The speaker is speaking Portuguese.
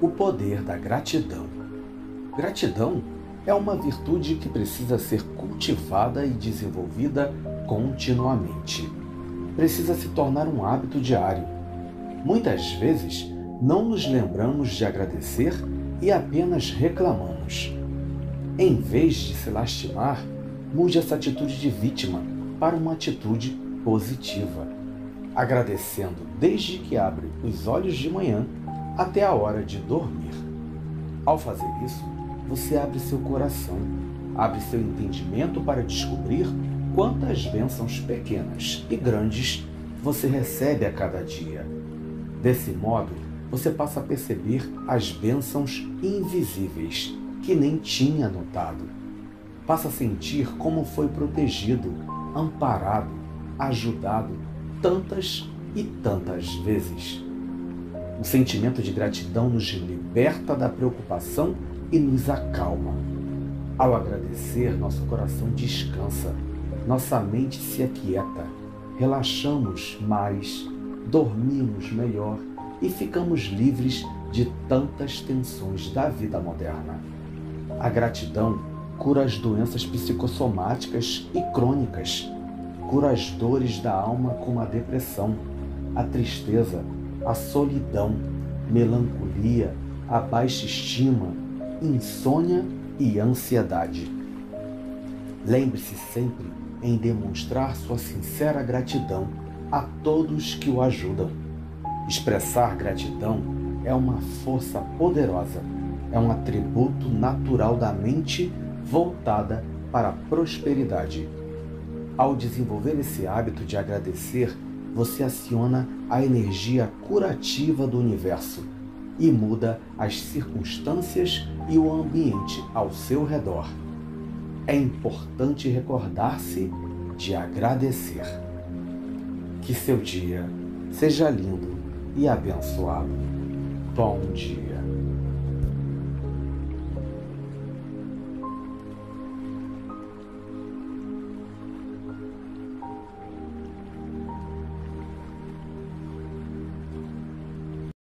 O poder da gratidão. Gratidão é uma virtude que precisa ser cultivada e desenvolvida continuamente. Precisa se tornar um hábito diário. Muitas vezes não nos lembramos de agradecer e apenas reclamamos. Em vez de se lastimar, mude essa atitude de vítima para uma atitude positiva, agradecendo desde que abre os olhos de manhã até a hora de dormir. Ao fazer isso, você abre seu coração, abre seu entendimento para descobrir quantas bênçãos pequenas e grandes você recebe a cada dia. Desse modo, você passa a perceber as bênçãos invisíveis que nem tinha notado. Passa a sentir como foi protegido, amparado, ajudado tantas e tantas vezes. O sentimento de gratidão nos liberta da preocupação e nos acalma. Ao agradecer, nosso coração descansa, nossa mente se aquieta, relaxamos mais, dormimos melhor e ficamos livres de tantas tensões da vida moderna. A gratidão cura as doenças psicossomáticas e crônicas, cura as dores da alma como a depressão, a tristeza, a solidão, melancolia, a baixa estima, insônia e ansiedade. Lembre-se sempre em demonstrar sua sincera gratidão a todos que o ajudam. Expressar gratidão é uma força poderosa, é um atributo natural da mente voltada para a prosperidade. Ao desenvolver esse hábito de agradecer, você aciona a energia curativa do universo e muda as circunstâncias e o ambiente ao seu redor. É importante recordar-se de agradecer. Que seu dia seja lindo e abençoado. Bom dia.